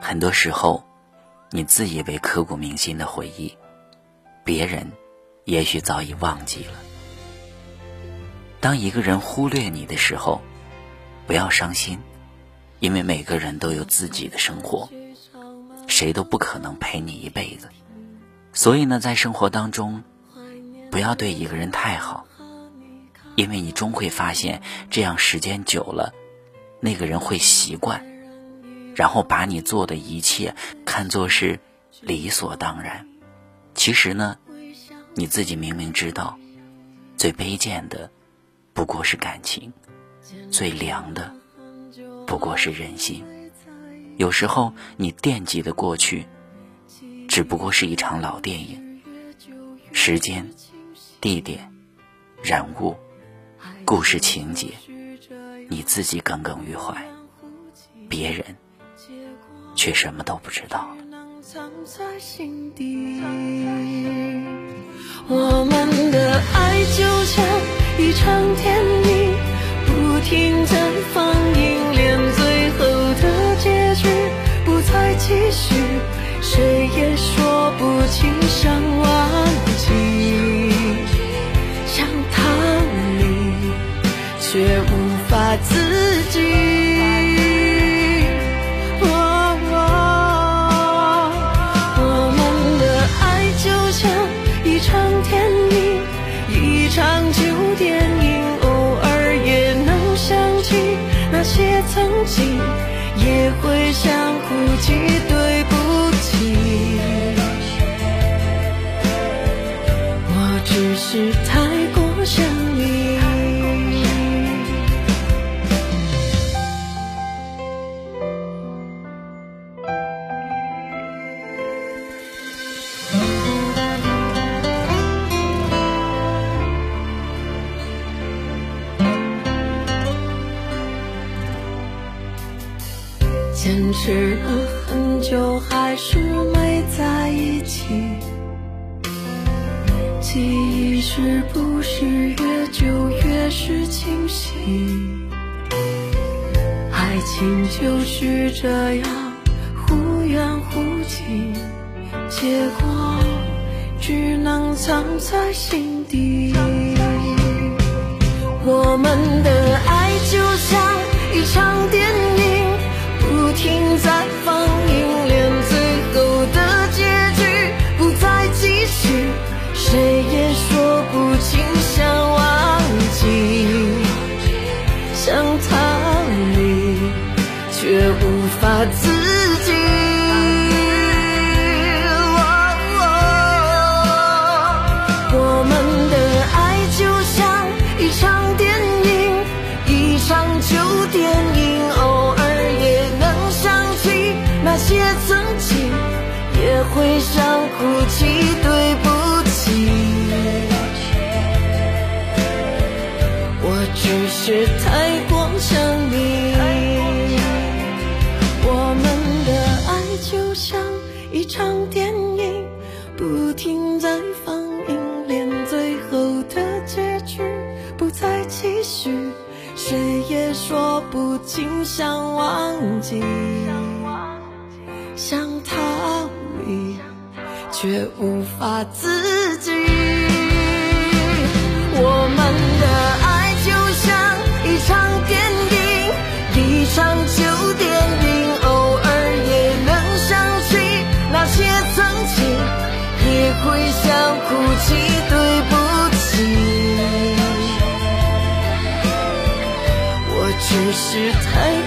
很多时候，你自以为刻骨铭心的回忆，别人也许早已忘记了。当一个人忽略你的时候，不要伤心，因为每个人都有自己的生活，谁都不可能陪你一辈子。所以呢，在生活当中，不要对一个人太好，因为你终会发现，这样时间久了，那个人会习惯。然后把你做的一切看作是理所当然，其实呢，你自己明明知道，最卑贱的不过是感情，最凉的不过是人心。有时候你惦记的过去，只不过是一场老电影，时间、地点、人物、故事情节，你自己耿耿于怀，别人。却什么都不知道我们的爱就像一场电影，不停在放映，连最后的结局不再继续，谁也说不清想忘记，想逃离，却无法自己。心也会想哭泣，对不起，我只是太坚持了很久，还是没在一起。记忆是不是越久越是清晰？爱情就是这样忽远忽近，结果只能藏在心底。我们的爱就像一场电影影。停在放映，连最后的结局不再继续，谁也说不清想忘记，想逃离，却无法自曾经也会想哭泣，对不起，我只是太过想你。我们的爱就像一场电影，不停在放映，连最后的结局不再期许，谁也说不清想忘记。想逃离，却无法自己。我们的爱就像一场电影，一场旧电影，偶尔也能想起那些曾经，也会想哭泣，对不起，我只是太。